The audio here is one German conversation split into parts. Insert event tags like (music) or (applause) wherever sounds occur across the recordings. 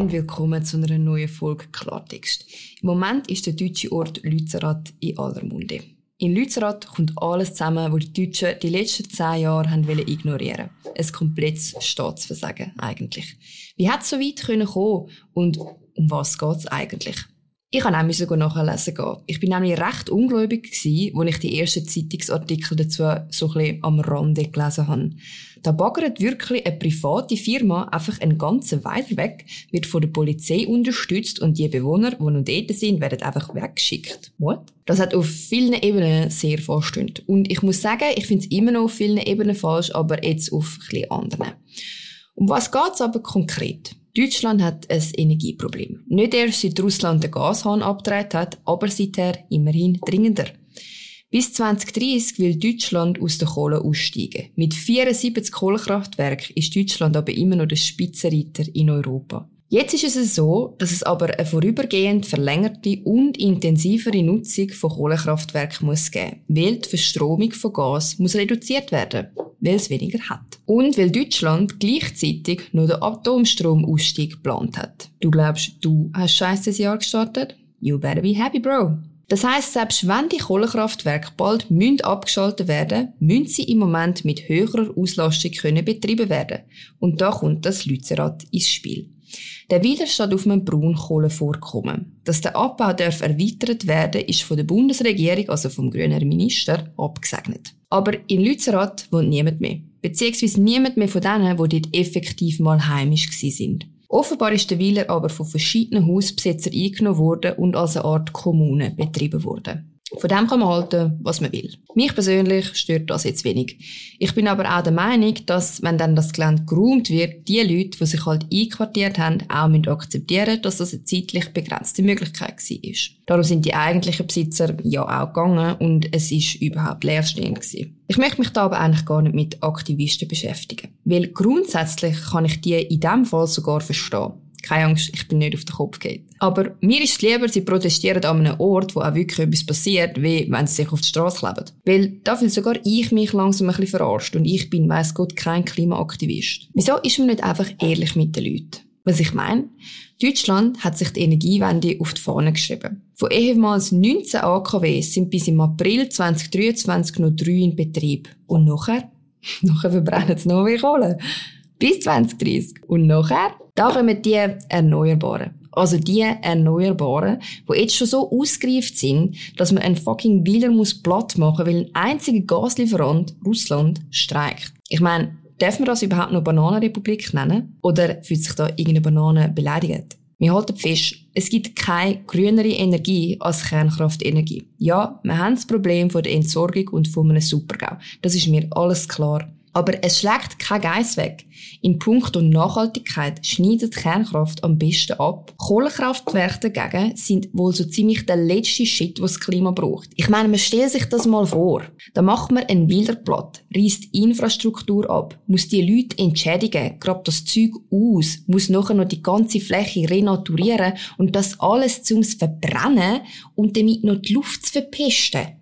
und willkommen zu einer neuen Folge Klartext. Im Moment ist der deutsche Ort Lützerath in aller Munde. In Lützerath kommt alles zusammen, was die Deutschen die letzten zehn Jahre haben ignorieren wollten. Ein komplettes Staatsversagen, eigentlich. Wie hat es so weit kommen und um was geht es eigentlich? Ich kann auch sogar nachlesen gehen. Ich bin nämlich recht ungläubig gewesen, als ich die ersten Zeitungsartikel dazu so ein bisschen am Rande gelesen habe. Da baggert wirklich eine private Firma einfach einen ganzen weiter weg, wird von der Polizei unterstützt und die Bewohner, die noch dort sind, werden einfach weggeschickt. What? Das hat auf vielen Ebenen sehr falsch Und ich muss sagen, ich finde es immer noch auf vielen Ebenen falsch, aber jetzt auf ein anderen. Um was geht's aber konkret? Deutschland hat ein Energieproblem. Nicht erst seit Russland den Gashahn abgedreht hat, aber seither immerhin dringender. Bis 2030 will Deutschland aus der Kohle aussteigen. Mit 74 Kohlekraftwerken ist Deutschland aber immer noch der Spitzenreiter in Europa. Jetzt ist es so, dass es aber eine vorübergehend verlängerte und intensivere Nutzung von Kohlekraftwerken muss geben, weil die Verstromung von Gas muss reduziert werden, weil es weniger hat. Und weil Deutschland gleichzeitig noch den Atomstromausstieg geplant hat. Du glaubst, du hast scheiße Jahr gestartet? You better be happy, bro. Das heißt, selbst wenn die Kohlekraftwerke bald münd abgeschaltet werden, müssen sie im Moment mit höherer Auslastung können betrieben werden. Und da kommt das Lützerath ins Spiel. Der Widerstand auf einem Braunkohlevorkommen. Dass der Abbau darf erweitert werden, ist von der Bundesregierung, also vom grünen Minister, abgesegnet. Aber in Lützerath wohnt niemand mehr. Beziehungsweise niemand mehr von denen, die dort effektiv mal heimisch sind. Offenbar ist der Weiler aber von verschiedenen Hausbesitzern eingenommen worden und als eine Art Kommune betrieben worden. Von dem kann man halten, was man will. Mich persönlich stört das jetzt wenig. Ich bin aber auch der Meinung, dass, wenn dann das Gelände geräumt wird, die Leute, die sich halt einquartiert haben, auch müssen akzeptieren dass das eine zeitlich begrenzte Möglichkeit war. Darum sind die eigentlichen Besitzer ja auch gegangen und es ist überhaupt leerstehend gewesen. Ich möchte mich da aber eigentlich gar nicht mit Aktivisten beschäftigen. Weil grundsätzlich kann ich die in dem Fall sogar verstehen. Keine Angst, ich bin nicht auf den Kopf geht. Aber mir ist es lieber, sie protestieren an einem Ort, wo auch wirklich etwas passiert, wie wenn sie sich auf die Straße kleben. Weil da fühle sogar ich mich langsam ein bisschen verarscht und ich bin, weiss Gott, kein Klimaaktivist. Wieso ist man nicht einfach ehrlich mit den Leuten? Was ich meine? Deutschland hat sich die Energiewende auf die Fahne geschrieben. Von ehemals 19 AKW sind bis im April 2023 noch drei in Betrieb. Und nachher? (laughs) nachher verbrennen sie noch mehr Kohle. Bis 2030. Und nachher? Da kommen die Erneuerbaren. Also die Erneuerbaren, die jetzt schon so ausgereift sind, dass man einen fucking Wieler muss platt machen, weil ein einziger Gaslieferant, Russland, streikt. Ich meine, darf man das überhaupt noch Bananenrepublik nennen? Oder fühlt sich da irgendeine Banane beleidigt? Wir halten fest, es gibt keine grünere Energie als Kernkraftenergie. Ja, wir haben das Problem von der Entsorgung und von einem Supergau. Das ist mir alles klar. Aber es schlägt kein Geiss weg. In puncto Nachhaltigkeit schneidet Kernkraft am besten ab. Kohlekraftwerke dagegen sind wohl so ziemlich der letzte Shit, was das Klima braucht. Ich meine, man stellt sich das mal vor. Da macht man ein Wilderplatt, reißt Infrastruktur ab, muss die Leute entschädigen, grabt das Zeug aus, muss nachher noch die ganze Fläche renaturieren und das alles zum Verbrennen und damit noch die Luft zu verpesten.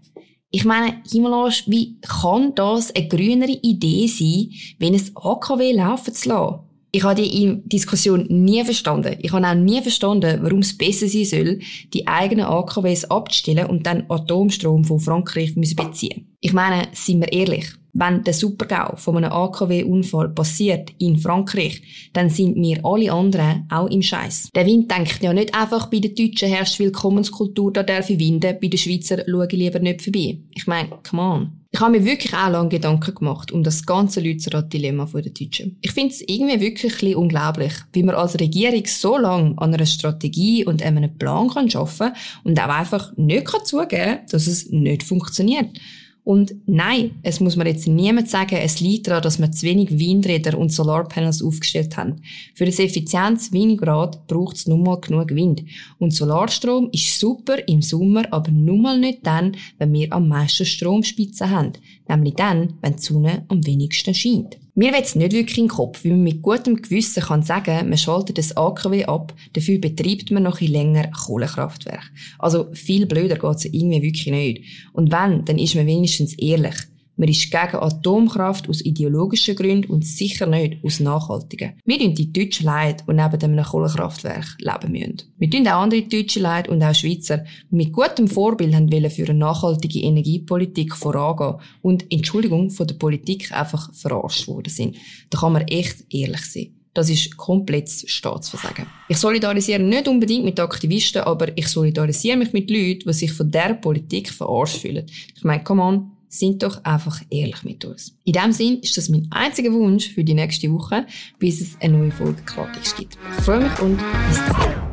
Ich meine, Himmelarsch, wie kann das eine grünere Idee sein, wenn es AKW laufen zu lassen? Ich habe die Diskussion nie verstanden. Ich habe auch nie verstanden, warum es besser sein soll, die eigenen AKWs abzustellen und dann Atomstrom von Frankreich beziehen. Ich meine, sind wir ehrlich, wenn der Supergau von einem AKW-Unfall passiert in Frankreich, dann sind wir alle anderen auch im Scheiß. Der Wind denkt ja nicht einfach, bei den Deutschen herrscht Willkommenskultur, da darf ich winden, bei den Schweizer schaue ich lieber nicht vorbei. Ich meine, come on. Ich habe mir wirklich auch lange Gedanken gemacht um das ganze Lützerath-Dilemma der Deutschen. Ich finde es irgendwie wirklich ein unglaublich, wie man als Regierung so lange an einer Strategie und einem Plan kann arbeiten und auch einfach nicht zugeben kann dass es nicht funktioniert. Und nein, es muss mir jetzt niemand sagen, es liegt daran, dass wir zu wenig Windräder und Solarpanels aufgestellt haben. Für das effizientes Windgrad braucht es nun mal genug Wind. Und Solarstrom ist super im Sommer, aber nun mal nicht dann, wenn wir am meisten Stromspitzen haben. Nämlich dann, wenn die Sonne am wenigsten scheint. Mir weht's nicht wirklich in den Kopf, wie man mit gutem Gewissen kann sagen, man schaltet das AKW ab, dafür betreibt man noch ein länger Kohlekraftwerk. Also viel blöder geht's irgendwie wirklich nicht. Und wenn, dann ist man wenigstens ehrlich. Man ist gegen Atomkraft aus ideologischen Gründen und sicher nicht aus nachhaltigen. Wir tun die Deutschen leid, die neben einem Kohlekraftwerk leben müssen. Wir tun auch andere Deutsche leid und auch Schweizer, die mit gutem Vorbild haben für eine nachhaltige Energiepolitik vorangehen und Entschuldigung von der Politik einfach verarscht worden sind. Da kann man echt ehrlich sein. Das ist komplettes Staatsversagen. Ich solidarisiere nicht unbedingt mit Aktivisten, aber ich solidarisiere mich mit Leuten, die sich von der Politik verarscht fühlen. Ich meine, come on, sind doch einfach ehrlich mit uns. In diesem Sinn ist das mein einziger Wunsch für die nächste Woche, bis es eine neue Folge Klartext gibt. Ich freue mich und bis dann.